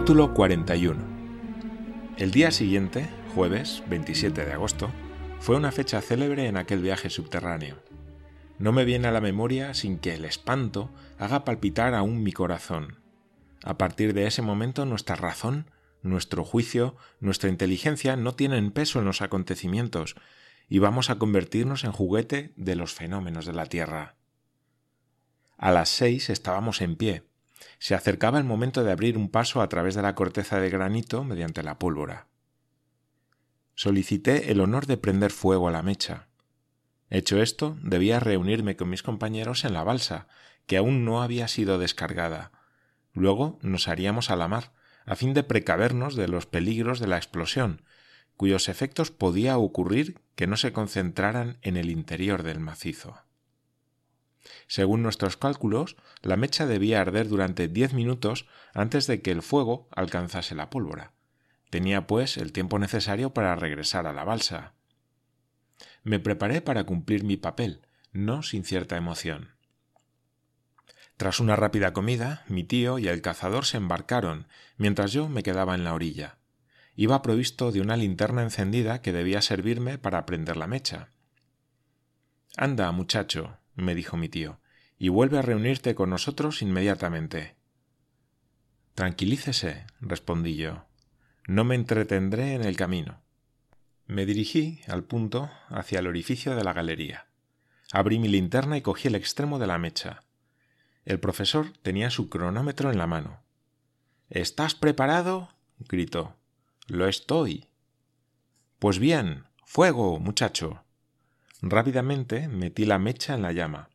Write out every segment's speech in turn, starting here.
Capítulo 41. El día siguiente, jueves 27 de agosto, fue una fecha célebre en aquel viaje subterráneo. No me viene a la memoria sin que el espanto haga palpitar aún mi corazón. A partir de ese momento nuestra razón, nuestro juicio, nuestra inteligencia no tienen peso en los acontecimientos y vamos a convertirnos en juguete de los fenómenos de la Tierra. A las seis estábamos en pie. Se acercaba el momento de abrir un paso a través de la corteza de granito mediante la pólvora. Solicité el honor de prender fuego a la mecha. Hecho esto, debía reunirme con mis compañeros en la balsa, que aún no había sido descargada. Luego nos haríamos a la mar, a fin de precavernos de los peligros de la explosión, cuyos efectos podía ocurrir que no se concentraran en el interior del macizo. Según nuestros cálculos, la mecha debía arder durante diez minutos antes de que el fuego alcanzase la pólvora. Tenía, pues, el tiempo necesario para regresar a la balsa. Me preparé para cumplir mi papel, no sin cierta emoción. Tras una rápida comida, mi tío y el cazador se embarcaron, mientras yo me quedaba en la orilla. Iba provisto de una linterna encendida que debía servirme para prender la mecha. Anda, muchacho, me dijo mi tío, y vuelve a reunirte con nosotros inmediatamente. Tranquilícese, respondí yo. No me entretendré en el camino. Me dirigí, al punto, hacia el orificio de la galería. Abrí mi linterna y cogí el extremo de la mecha. El profesor tenía su cronómetro en la mano. ¿Estás preparado? gritó. Lo estoy. Pues bien, fuego, muchacho. Rápidamente metí la mecha en la llama.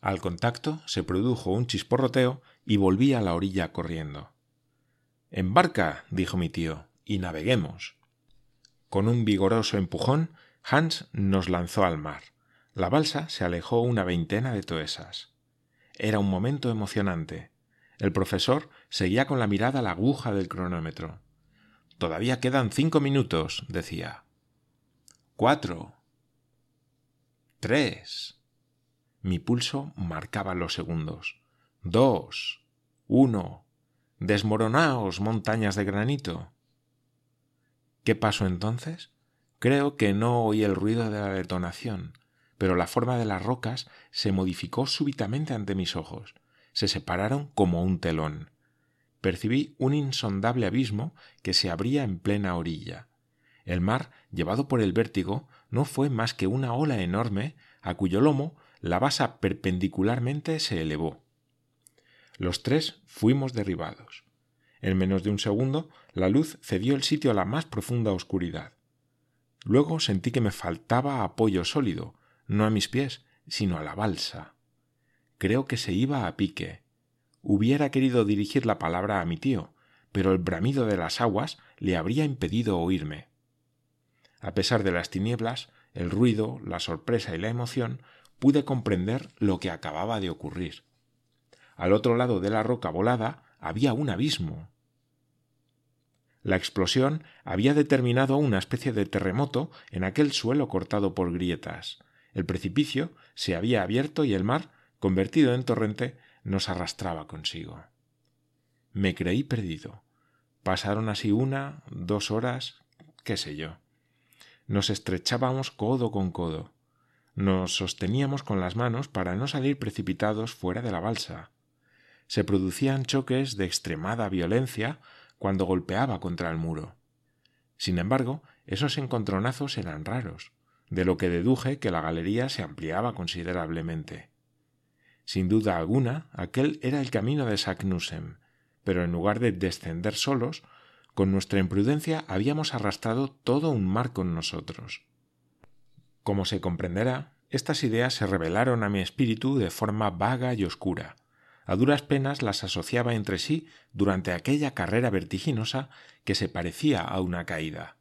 Al contacto se produjo un chisporroteo y volví a la orilla corriendo. Embarca, dijo mi tío, y naveguemos. Con un vigoroso empujón, Hans nos lanzó al mar. La balsa se alejó una veintena de toesas. Era un momento emocionante. El profesor seguía con la mirada la aguja del cronómetro. Todavía quedan cinco minutos, decía. Cuatro. Tres. Mi pulso marcaba los segundos. Dos. Uno. Desmoronaos, montañas de granito. ¿Qué pasó entonces? Creo que no oí el ruido de la detonación, pero la forma de las rocas se modificó súbitamente ante mis ojos. Se separaron como un telón. Percibí un insondable abismo que se abría en plena orilla. El mar, llevado por el vértigo, no fue más que una ola enorme a cuyo lomo la basa perpendicularmente se elevó. Los tres fuimos derribados. En menos de un segundo, la luz cedió el sitio a la más profunda oscuridad. Luego sentí que me faltaba apoyo sólido, no a mis pies, sino a la balsa. Creo que se iba a pique. Hubiera querido dirigir la palabra a mi tío, pero el bramido de las aguas le habría impedido oírme. A pesar de las tinieblas, el ruido, la sorpresa y la emoción, pude comprender lo que acababa de ocurrir. Al otro lado de la roca volada había un abismo. La explosión había determinado una especie de terremoto en aquel suelo cortado por grietas. El precipicio se había abierto y el mar, convertido en torrente, nos arrastraba consigo. Me creí perdido. Pasaron así una, dos horas, qué sé yo. Nos estrechábamos codo con codo. Nos sosteníamos con las manos para no salir precipitados fuera de la balsa se producían choques de extremada violencia cuando golpeaba contra el muro. Sin embargo, esos encontronazos eran raros, de lo que deduje que la galería se ampliaba considerablemente. Sin duda alguna, aquel era el camino de Saknussemm, pero en lugar de descender solos, con nuestra imprudencia habíamos arrastrado todo un mar con nosotros. Como se comprenderá, estas ideas se revelaron a mi espíritu de forma vaga y oscura, a duras penas las asociaba entre sí durante aquella carrera vertiginosa que se parecía a una caída.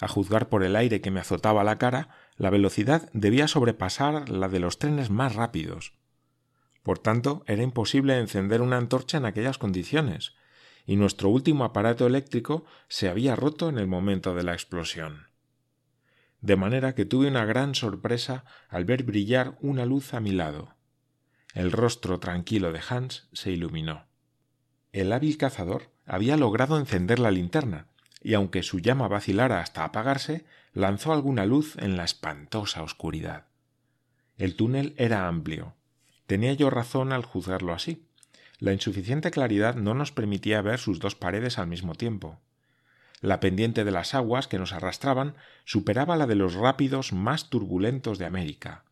A juzgar por el aire que me azotaba la cara, la velocidad debía sobrepasar la de los trenes más rápidos. Por tanto, era imposible encender una antorcha en aquellas condiciones, y nuestro último aparato eléctrico se había roto en el momento de la explosión. De manera que tuve una gran sorpresa al ver brillar una luz a mi lado. El rostro tranquilo de Hans se iluminó. El hábil cazador había logrado encender la linterna, y aunque su llama vacilara hasta apagarse, lanzó alguna luz en la espantosa oscuridad. El túnel era amplio. Tenía yo razón al juzgarlo así. La insuficiente claridad no nos permitía ver sus dos paredes al mismo tiempo. La pendiente de las aguas que nos arrastraban superaba la de los rápidos más turbulentos de América.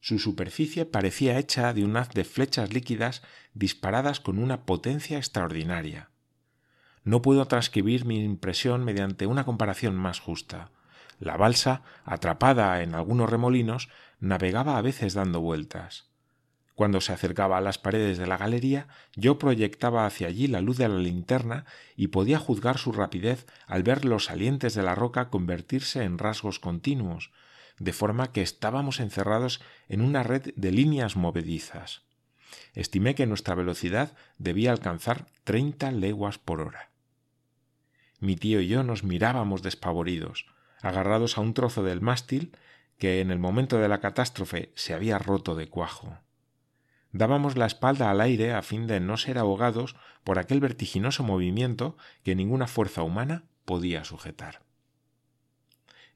Su superficie parecía hecha de un haz de flechas líquidas disparadas con una potencia extraordinaria. No puedo transcribir mi impresión mediante una comparación más justa. La balsa, atrapada en algunos remolinos, navegaba a veces dando vueltas. Cuando se acercaba a las paredes de la galería, yo proyectaba hacia allí la luz de la linterna y podía juzgar su rapidez al ver los salientes de la roca convertirse en rasgos continuos, de forma que estábamos encerrados en una red de líneas movedizas. Estimé que nuestra velocidad debía alcanzar treinta leguas por hora. Mi tío y yo nos mirábamos despavoridos, agarrados a un trozo del mástil que en el momento de la catástrofe se había roto de cuajo. Dábamos la espalda al aire a fin de no ser ahogados por aquel vertiginoso movimiento que ninguna fuerza humana podía sujetar.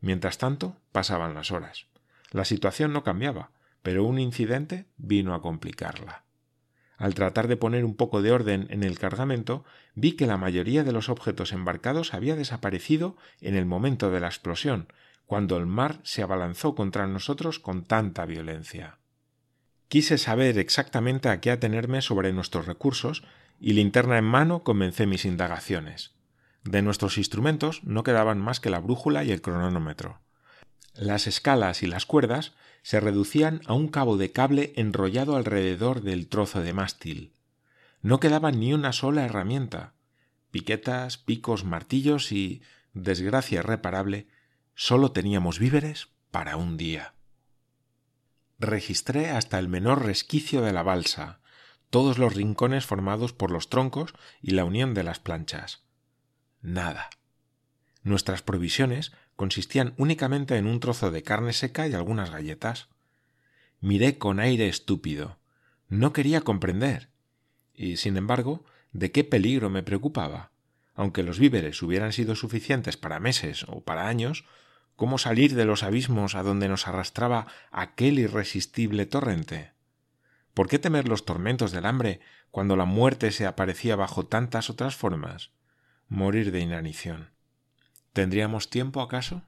Mientras tanto, pasaban las horas. La situación no cambiaba, pero un incidente vino a complicarla. Al tratar de poner un poco de orden en el cargamento, vi que la mayoría de los objetos embarcados había desaparecido en el momento de la explosión, cuando el mar se abalanzó contra nosotros con tanta violencia. Quise saber exactamente a qué atenerme sobre nuestros recursos y linterna en mano comencé mis indagaciones. De nuestros instrumentos no quedaban más que la brújula y el cronómetro. Las escalas y las cuerdas se reducían a un cabo de cable enrollado alrededor del trozo de mástil. No quedaba ni una sola herramienta. Piquetas, picos, martillos y, desgracia irreparable, sólo teníamos víveres para un día. Registré hasta el menor resquicio de la balsa, todos los rincones formados por los troncos y la unión de las planchas. Nada. Nuestras provisiones consistían únicamente en un trozo de carne seca y algunas galletas. Miré con aire estúpido. No quería comprender. Y, sin embargo, ¿de qué peligro me preocupaba? Aunque los víveres hubieran sido suficientes para meses o para años, cómo salir de los abismos a donde nos arrastraba aquel irresistible torrente. ¿Por qué temer los tormentos del hambre cuando la muerte se aparecía bajo tantas otras formas? Morir de inanición. ¿Tendríamos tiempo acaso?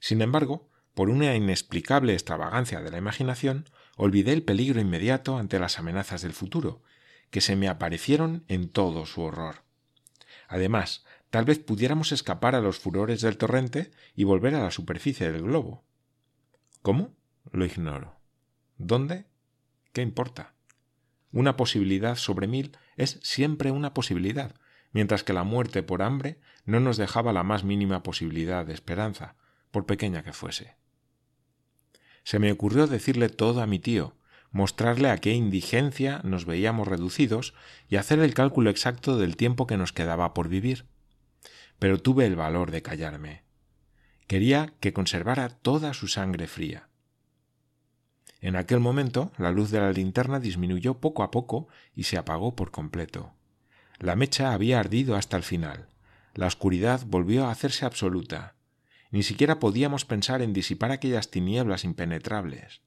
Sin embargo, por una inexplicable extravagancia de la imaginación, olvidé el peligro inmediato ante las amenazas del futuro, que se me aparecieron en todo su horror. Además, Tal vez pudiéramos escapar a los furores del torrente y volver a la superficie del globo. ¿Cómo? Lo ignoro. ¿Dónde? ¿Qué importa? Una posibilidad sobre mil es siempre una posibilidad, mientras que la muerte por hambre no nos dejaba la más mínima posibilidad de esperanza, por pequeña que fuese. Se me ocurrió decirle todo a mi tío, mostrarle a qué indigencia nos veíamos reducidos y hacer el cálculo exacto del tiempo que nos quedaba por vivir pero tuve el valor de callarme. Quería que conservara toda su sangre fría. En aquel momento la luz de la linterna disminuyó poco a poco y se apagó por completo. La mecha había ardido hasta el final. La oscuridad volvió a hacerse absoluta. Ni siquiera podíamos pensar en disipar aquellas tinieblas impenetrables.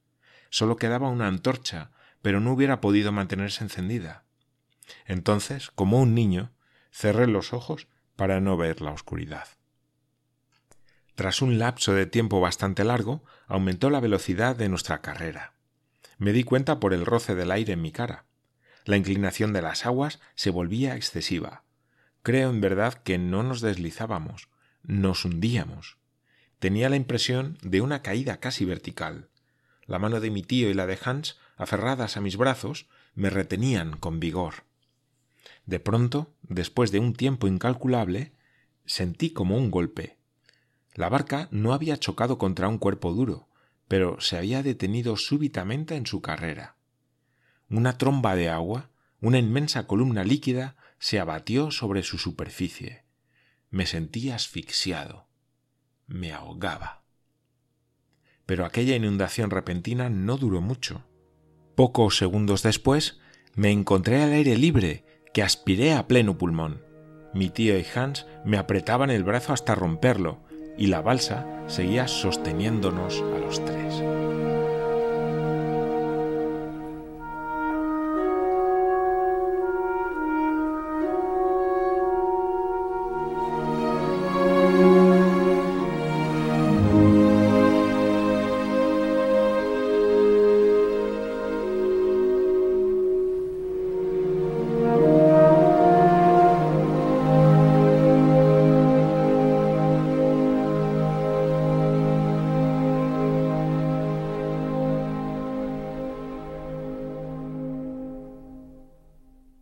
Solo quedaba una antorcha, pero no hubiera podido mantenerse encendida. Entonces, como un niño, cerré los ojos para no ver la oscuridad. Tras un lapso de tiempo bastante largo, aumentó la velocidad de nuestra carrera. Me di cuenta por el roce del aire en mi cara. La inclinación de las aguas se volvía excesiva. Creo en verdad que no nos deslizábamos, nos hundíamos. Tenía la impresión de una caída casi vertical. La mano de mi tío y la de Hans, aferradas a mis brazos, me retenían con vigor. De pronto, después de un tiempo incalculable, sentí como un golpe. La barca no había chocado contra un cuerpo duro, pero se había detenido súbitamente en su carrera. Una tromba de agua, una inmensa columna líquida, se abatió sobre su superficie. Me sentí asfixiado. Me ahogaba. Pero aquella inundación repentina no duró mucho. Pocos segundos después me encontré al aire libre, que aspiré a pleno pulmón. Mi tío y Hans me apretaban el brazo hasta romperlo, y la balsa seguía sosteniéndonos a los tres.